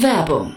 Werbung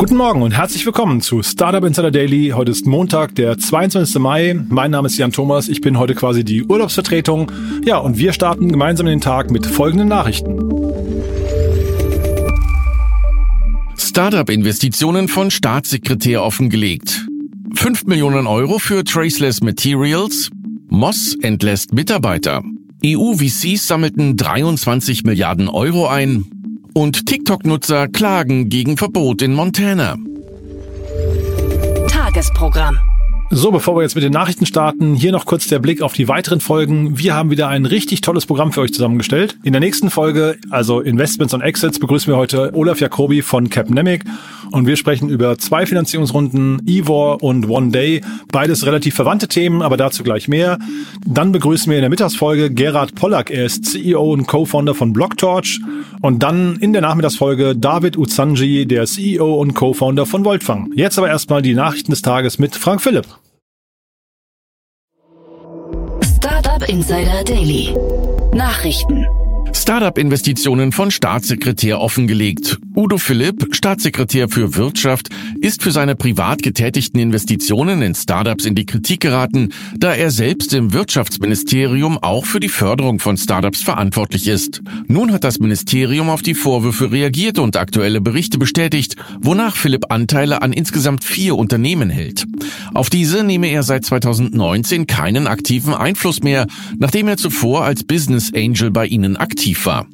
Guten Morgen und herzlich willkommen zu Startup Insider Daily. Heute ist Montag, der 22. Mai. Mein Name ist Jan Thomas. Ich bin heute quasi die Urlaubsvertretung. Ja, und wir starten gemeinsam in den Tag mit folgenden Nachrichten. Startup-Investitionen von Staatssekretär offengelegt. 5 Millionen Euro für Traceless Materials. Moss entlässt Mitarbeiter. EU-VCs sammelten 23 Milliarden Euro ein. Und TikTok-Nutzer klagen gegen Verbot in Montana. Tagesprogramm. So, bevor wir jetzt mit den Nachrichten starten, hier noch kurz der Blick auf die weiteren Folgen. Wir haben wieder ein richtig tolles Programm für euch zusammengestellt. In der nächsten Folge, also Investments und Exits, begrüßen wir heute Olaf Jacobi von Capnemic und wir sprechen über zwei Finanzierungsrunden, Ivor und One Day. Beides relativ verwandte Themen, aber dazu gleich mehr. Dann begrüßen wir in der Mittagsfolge Gerhard Pollack. Er ist CEO und Co-Founder von Blocktorch. Und dann in der Nachmittagsfolge David Uzanji, der CEO und Co-Founder von Voltfang. Jetzt aber erstmal die Nachrichten des Tages mit Frank Philipp. Insider Daily. Nachrichten. Startup-Investitionen von Staatssekretär offengelegt. Udo Philipp, Staatssekretär für Wirtschaft, ist für seine privat getätigten Investitionen in Startups in die Kritik geraten, da er selbst im Wirtschaftsministerium auch für die Förderung von Startups verantwortlich ist. Nun hat das Ministerium auf die Vorwürfe reagiert und aktuelle Berichte bestätigt, wonach Philipp Anteile an insgesamt vier Unternehmen hält. Auf diese nehme er seit 2019 keinen aktiven Einfluss mehr, nachdem er zuvor als Business Angel bei ihnen aktiv aktiv war.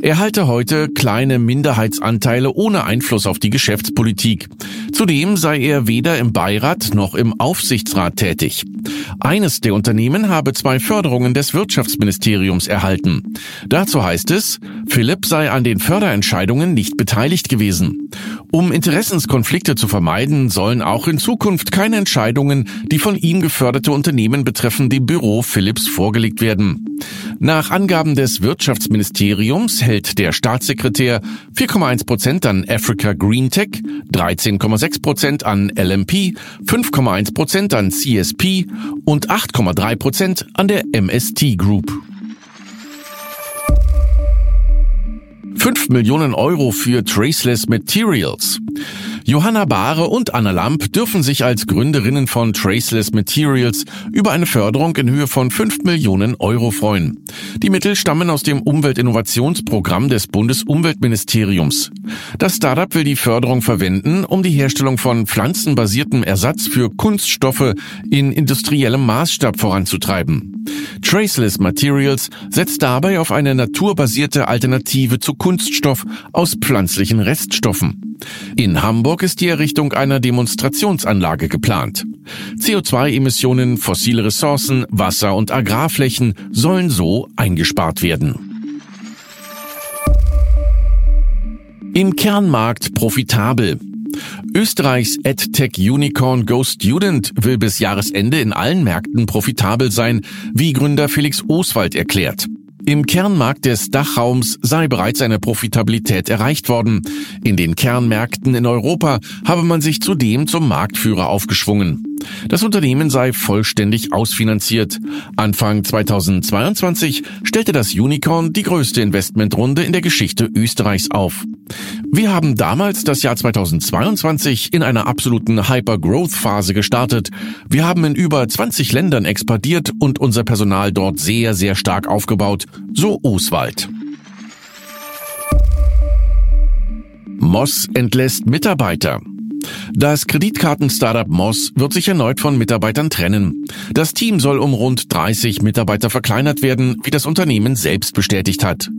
Er halte heute kleine Minderheitsanteile ohne Einfluss auf die Geschäftspolitik. Zudem sei er weder im Beirat noch im Aufsichtsrat tätig. Eines der Unternehmen habe zwei Förderungen des Wirtschaftsministeriums erhalten. Dazu heißt es, Philipp sei an den Förderentscheidungen nicht beteiligt gewesen. Um Interessenskonflikte zu vermeiden, sollen auch in Zukunft keine Entscheidungen, die von ihm geförderte Unternehmen betreffen, dem Büro Philips vorgelegt werden. Nach Angaben des Wirtschaftsministeriums hält der Staatssekretär 4,1 Prozent an Africa Green Tech, 13,6 Prozent an LMP, 5,1 Prozent an CSP und 8,3 Prozent an der MST Group. 5 Millionen Euro für Traceless Materials. Johanna Bahre und Anna Lamp dürfen sich als Gründerinnen von Traceless Materials über eine Förderung in Höhe von 5 Millionen Euro freuen. Die Mittel stammen aus dem Umweltinnovationsprogramm des Bundesumweltministeriums. Das Startup will die Förderung verwenden, um die Herstellung von pflanzenbasiertem Ersatz für Kunststoffe in industriellem Maßstab voranzutreiben. Traceless Materials setzt dabei auf eine naturbasierte Alternative zu Kunststoff aus pflanzlichen Reststoffen. In Hamburg ist die Errichtung einer Demonstrationsanlage geplant. CO2-Emissionen, fossile Ressourcen, Wasser- und Agrarflächen sollen so eingespart werden. Im Kernmarkt profitabel. Österreichs EdTech-Unicorn Go Student will bis Jahresende in allen Märkten profitabel sein, wie Gründer Felix Oswald erklärt. Im Kernmarkt des Dachraums sei bereits eine Profitabilität erreicht worden. In den Kernmärkten in Europa habe man sich zudem zum Marktführer aufgeschwungen. Das Unternehmen sei vollständig ausfinanziert. Anfang 2022 stellte das Unicorn die größte Investmentrunde in der Geschichte Österreichs auf. Wir haben damals das Jahr 2022 in einer absoluten Hyper-Growth-Phase gestartet. Wir haben in über 20 Ländern expandiert und unser Personal dort sehr, sehr stark aufgebaut, so Oswald. Moss entlässt Mitarbeiter. Das Kreditkarten-Startup Moss wird sich erneut von Mitarbeitern trennen. Das Team soll um rund 30 Mitarbeiter verkleinert werden, wie das Unternehmen selbst bestätigt hat.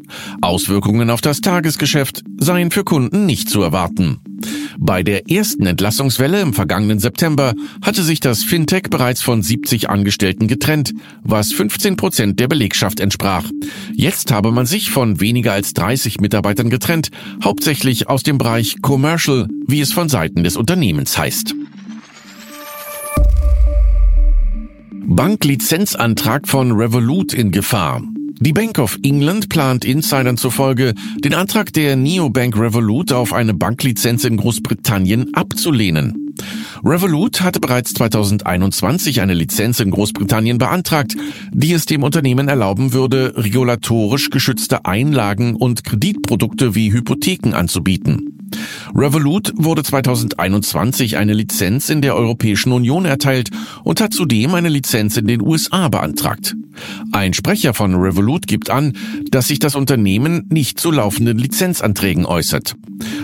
Auswirkungen auf das Tagesgeschäft seien für Kunden nicht zu erwarten. Bei der ersten Entlassungswelle im vergangenen September hatte sich das Fintech bereits von 70 Angestellten getrennt, was 15 Prozent der Belegschaft entsprach. Jetzt habe man sich von weniger als 30 Mitarbeitern getrennt, hauptsächlich aus dem Bereich Commercial, wie es von Seiten des Unternehmens heißt. Banklizenzantrag von Revolut in Gefahr. Die Bank of England plant Insidern zufolge, den Antrag der Neobank Revolut auf eine Banklizenz in Großbritannien abzulehnen. Revolut hatte bereits 2021 eine Lizenz in Großbritannien beantragt, die es dem Unternehmen erlauben würde, regulatorisch geschützte Einlagen und Kreditprodukte wie Hypotheken anzubieten. Revolut wurde 2021 eine Lizenz in der Europäischen Union erteilt und hat zudem eine Lizenz in den USA beantragt. Ein Sprecher von Revolut gibt an, dass sich das Unternehmen nicht zu laufenden Lizenzanträgen äußert.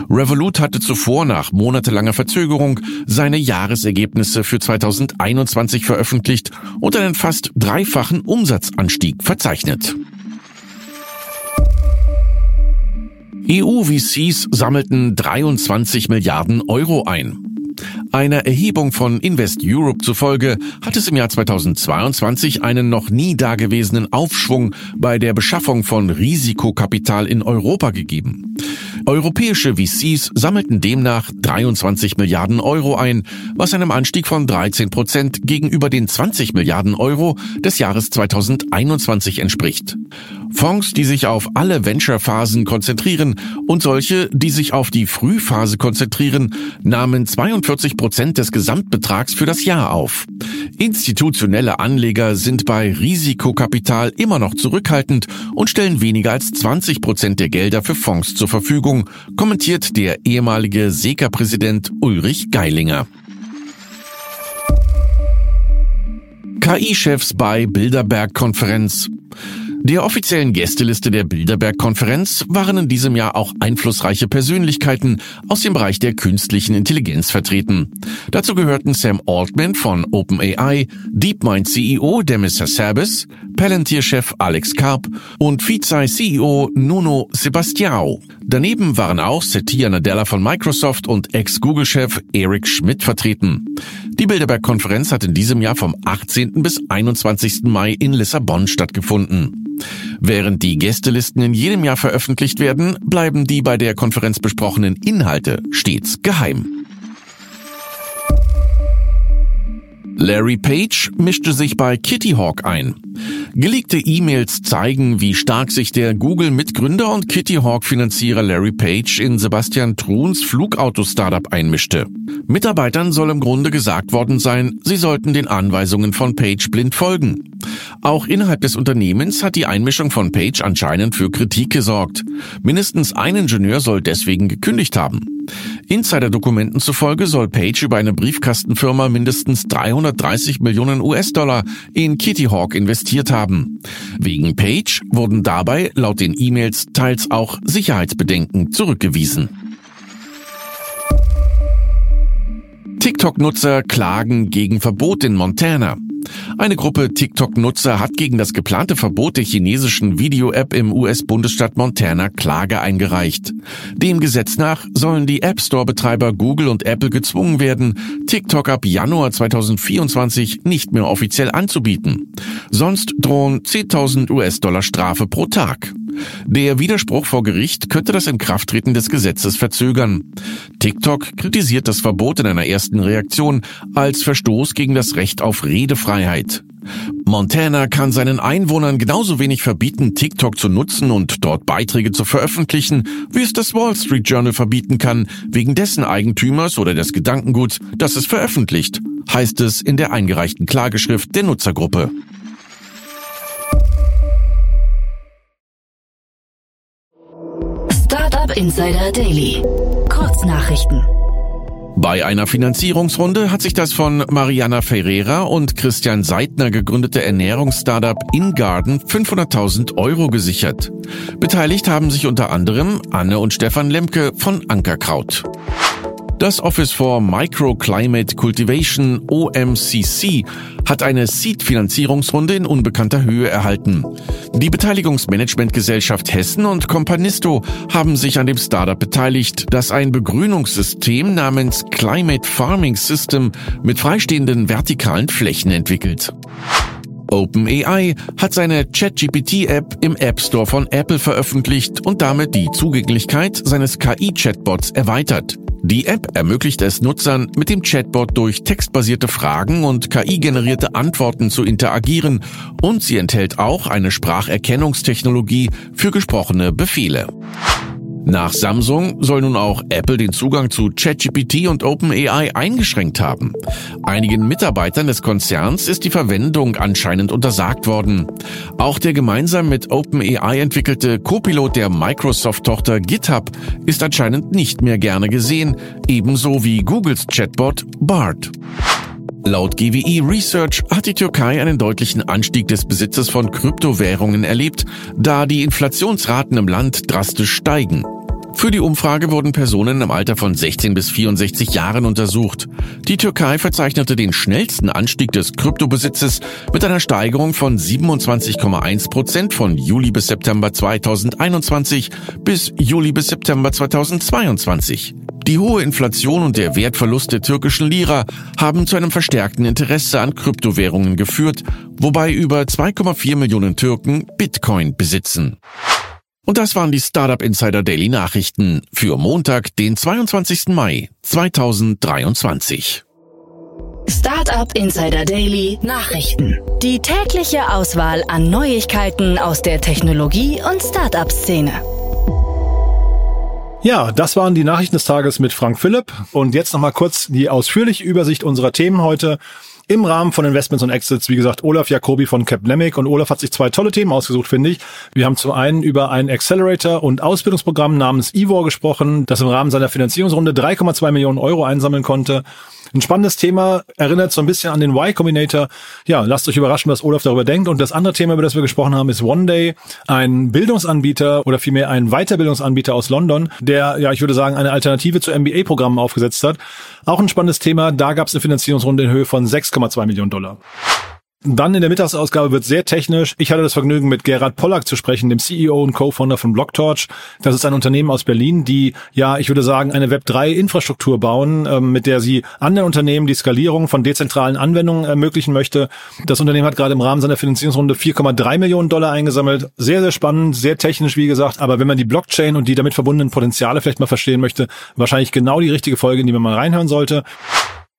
Revolut hatte zuvor nach monatelanger Verzögerung seine Jahresergebnisse für 2021 veröffentlicht und einen fast dreifachen Umsatzanstieg verzeichnet. EU-VCs sammelten 23 Milliarden Euro ein. Einer Erhebung von Invest Europe zufolge hat es im Jahr 2022 einen noch nie dagewesenen Aufschwung bei der Beschaffung von Risikokapital in Europa gegeben. Europäische VCs sammelten demnach 23 Milliarden Euro ein, was einem Anstieg von 13 Prozent gegenüber den 20 Milliarden Euro des Jahres 2021 entspricht. Fonds, die sich auf alle Venture-Phasen konzentrieren und solche, die sich auf die Frühphase konzentrieren, nahmen 42 Prozent des Gesamtbetrags für das Jahr auf. Institutionelle Anleger sind bei Risikokapital immer noch zurückhaltend und stellen weniger als 20 Prozent der Gelder für Fonds zur Verfügung, kommentiert der ehemalige SECA-Präsident Ulrich Geilinger. KI-Chefs bei Bilderberg-Konferenz. Der offiziellen Gästeliste der Bilderberg-Konferenz waren in diesem Jahr auch einflussreiche Persönlichkeiten aus dem Bereich der künstlichen Intelligenz vertreten. Dazu gehörten Sam Altman von OpenAI, DeepMind CEO Demis Hassabis, Palantir-Chef Alex Karp und Vizei-CEO Nuno Sebastião. Daneben waren auch Satya Nadella von Microsoft und Ex-Google-Chef Eric Schmidt vertreten. Die Bilderberg-Konferenz hat in diesem Jahr vom 18. bis 21. Mai in Lissabon stattgefunden. Während die Gästelisten in jedem Jahr veröffentlicht werden, bleiben die bei der Konferenz besprochenen Inhalte stets geheim. Larry Page mischte sich bei Kitty Hawk ein. Gelegte E-Mails zeigen, wie stark sich der Google-Mitgründer und Kitty Hawk-Finanzierer Larry Page in Sebastian Truns Flugauto-Startup einmischte. Mitarbeitern soll im Grunde gesagt worden sein, sie sollten den Anweisungen von Page blind folgen. Auch innerhalb des Unternehmens hat die Einmischung von Page anscheinend für Kritik gesorgt. Mindestens ein Ingenieur soll deswegen gekündigt haben. Insider-Dokumenten zufolge soll Page über eine Briefkastenfirma mindestens 330 Millionen US-Dollar in Kitty Hawk investiert haben. Wegen Page wurden dabei laut den E-Mails teils auch Sicherheitsbedenken zurückgewiesen. TikTok-Nutzer klagen gegen Verbot in Montana. Eine Gruppe TikTok-Nutzer hat gegen das geplante Verbot der chinesischen Video-App im US-Bundesstaat Montana Klage eingereicht. Dem Gesetz nach sollen die App Store-Betreiber Google und Apple gezwungen werden, TikTok ab Januar 2024 nicht mehr offiziell anzubieten. Sonst drohen 10.000 US-Dollar Strafe pro Tag. Der Widerspruch vor Gericht könnte das Inkrafttreten des Gesetzes verzögern. TikTok kritisiert das Verbot in einer ersten Reaktion als Verstoß gegen das Recht auf Redefreiheit. Montana kann seinen Einwohnern genauso wenig verbieten, TikTok zu nutzen und dort Beiträge zu veröffentlichen, wie es das Wall Street Journal verbieten kann, wegen dessen Eigentümers oder des Gedankenguts, das es veröffentlicht, heißt es in der eingereichten Klageschrift der Nutzergruppe. Insider Daily. Kurznachrichten. Bei einer Finanzierungsrunde hat sich das von Mariana Ferreira und Christian Seidner gegründete Ernährungsstartup InGarden 500.000 Euro gesichert. Beteiligt haben sich unter anderem Anne und Stefan Lemke von Ankerkraut. Das Office for Microclimate Cultivation OMCC hat eine Seed-Finanzierungsrunde in unbekannter Höhe erhalten. Die Beteiligungsmanagementgesellschaft Hessen und Companisto haben sich an dem Startup beteiligt, das ein Begrünungssystem namens Climate Farming System mit freistehenden vertikalen Flächen entwickelt. OpenAI hat seine ChatGPT-App im App Store von Apple veröffentlicht und damit die Zugänglichkeit seines KI-Chatbots erweitert. Die App ermöglicht es Nutzern, mit dem Chatbot durch textbasierte Fragen und KI-generierte Antworten zu interagieren und sie enthält auch eine Spracherkennungstechnologie für gesprochene Befehle. Nach Samsung soll nun auch Apple den Zugang zu ChatGPT und OpenAI eingeschränkt haben. Einigen Mitarbeitern des Konzerns ist die Verwendung anscheinend untersagt worden. Auch der gemeinsam mit OpenAI entwickelte Copilot der Microsoft-Tochter GitHub ist anscheinend nicht mehr gerne gesehen, ebenso wie Googles Chatbot BART. Laut GWI Research hat die Türkei einen deutlichen Anstieg des Besitzes von Kryptowährungen erlebt, da die Inflationsraten im Land drastisch steigen. Für die Umfrage wurden Personen im Alter von 16 bis 64 Jahren untersucht. Die Türkei verzeichnete den schnellsten Anstieg des Kryptobesitzes mit einer Steigerung von 27,1 Prozent von Juli bis September 2021 bis Juli bis September 2022. Die hohe Inflation und der Wertverlust der türkischen Lira haben zu einem verstärkten Interesse an Kryptowährungen geführt, wobei über 2,4 Millionen Türken Bitcoin besitzen. Und das waren die Startup Insider Daily Nachrichten für Montag, den 22. Mai 2023. Startup Insider Daily Nachrichten. Die tägliche Auswahl an Neuigkeiten aus der Technologie- und Startup-Szene. Ja, das waren die Nachrichten des Tages mit Frank Philipp. Und jetzt nochmal kurz die ausführliche Übersicht unserer Themen heute im Rahmen von Investments und Exits, wie gesagt, Olaf Jacobi von Capnemic und Olaf hat sich zwei tolle Themen ausgesucht, finde ich. Wir haben zum einen über ein Accelerator und Ausbildungsprogramm namens Ivor gesprochen, das im Rahmen seiner Finanzierungsrunde 3,2 Millionen Euro einsammeln konnte. Ein spannendes Thema, erinnert so ein bisschen an den Y Combinator. Ja, lasst euch überraschen, was Olaf darüber denkt. Und das andere Thema, über das wir gesprochen haben, ist One Day, ein Bildungsanbieter oder vielmehr ein Weiterbildungsanbieter aus London, der, ja, ich würde sagen, eine Alternative zu MBA-Programmen aufgesetzt hat. Auch ein spannendes Thema. Da gab es eine Finanzierungsrunde in Höhe von 6,2 Millionen Dollar. Dann in der Mittagsausgabe wird sehr technisch. Ich hatte das Vergnügen, mit Gerhard Pollack zu sprechen, dem CEO und Co-Founder von Blocktorch. Das ist ein Unternehmen aus Berlin, die, ja, ich würde sagen, eine Web3-Infrastruktur bauen, ähm, mit der sie anderen Unternehmen die Skalierung von dezentralen Anwendungen ermöglichen möchte. Das Unternehmen hat gerade im Rahmen seiner Finanzierungsrunde 4,3 Millionen Dollar eingesammelt. Sehr, sehr spannend, sehr technisch, wie gesagt. Aber wenn man die Blockchain und die damit verbundenen Potenziale vielleicht mal verstehen möchte, wahrscheinlich genau die richtige Folge, in die man mal reinhören sollte.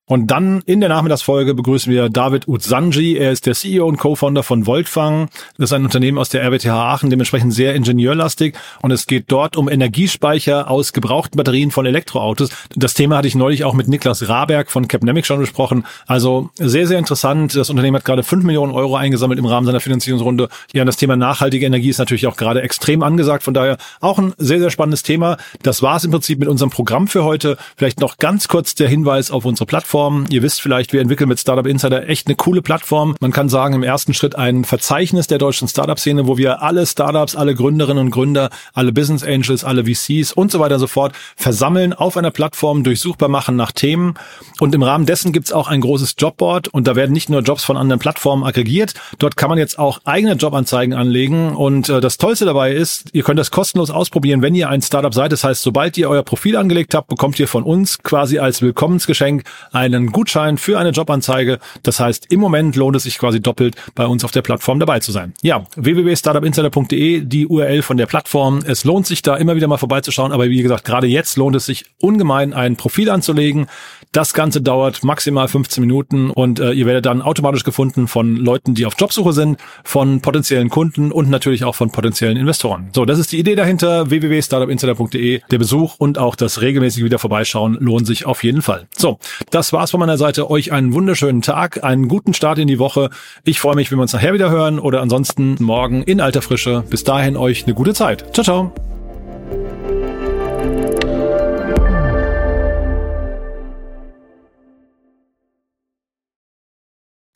Und dann in der Nachmittagsfolge begrüßen wir David Uzanji. Er ist der CEO und Co-Founder von Voltfang. Das ist ein Unternehmen aus der RWTH Aachen, dementsprechend sehr ingenieurlastig. Und es geht dort um Energiespeicher aus gebrauchten Batterien von Elektroautos. Das Thema hatte ich neulich auch mit Niklas Raberg von Capnemic schon besprochen. Also sehr, sehr interessant. Das Unternehmen hat gerade 5 Millionen Euro eingesammelt im Rahmen seiner Finanzierungsrunde. Ja, das Thema nachhaltige Energie ist natürlich auch gerade extrem angesagt. Von daher auch ein sehr, sehr spannendes Thema. Das war es im Prinzip mit unserem Programm für heute. Vielleicht noch ganz kurz der Hinweis auf unsere Plattform. Plattform. Ihr wisst vielleicht, wir entwickeln mit Startup Insider echt eine coole Plattform. Man kann sagen, im ersten Schritt ein Verzeichnis der deutschen Startup-Szene, wo wir alle Startups, alle Gründerinnen und Gründer, alle Business Angels, alle VCs und so weiter und so fort versammeln auf einer Plattform, durchsuchbar machen nach Themen. Und im Rahmen dessen gibt's auch ein großes Jobboard und da werden nicht nur Jobs von anderen Plattformen aggregiert, dort kann man jetzt auch eigene Jobanzeigen anlegen. Und äh, das Tollste dabei ist, ihr könnt das kostenlos ausprobieren, wenn ihr ein Startup seid. Das heißt, sobald ihr euer Profil angelegt habt, bekommt ihr von uns quasi als Willkommensgeschenk ein einen Gutschein für eine Jobanzeige. Das heißt, im Moment lohnt es sich quasi doppelt, bei uns auf der Plattform dabei zu sein. Ja, www.startupinsider.de, die URL von der Plattform. Es lohnt sich da immer wieder mal vorbeizuschauen, aber wie gesagt, gerade jetzt lohnt es sich ungemein, ein Profil anzulegen. Das Ganze dauert maximal 15 Minuten und äh, ihr werdet dann automatisch gefunden von Leuten, die auf Jobsuche sind, von potenziellen Kunden und natürlich auch von potenziellen Investoren. So, das ist die Idee dahinter. www.startupinsider.de. Der Besuch und auch das regelmäßige wieder vorbeischauen lohnt sich auf jeden Fall. So, das war's von meiner Seite. Euch einen wunderschönen Tag, einen guten Start in die Woche. Ich freue mich, wenn wir uns nachher wieder hören oder ansonsten morgen in alter Frische. Bis dahin euch eine gute Zeit. Ciao, ciao.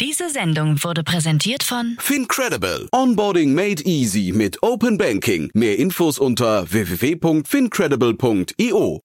Diese Sendung wurde präsentiert von Fincredible. Onboarding made easy mit Open Banking. Mehr Infos unter www.fincredible.io.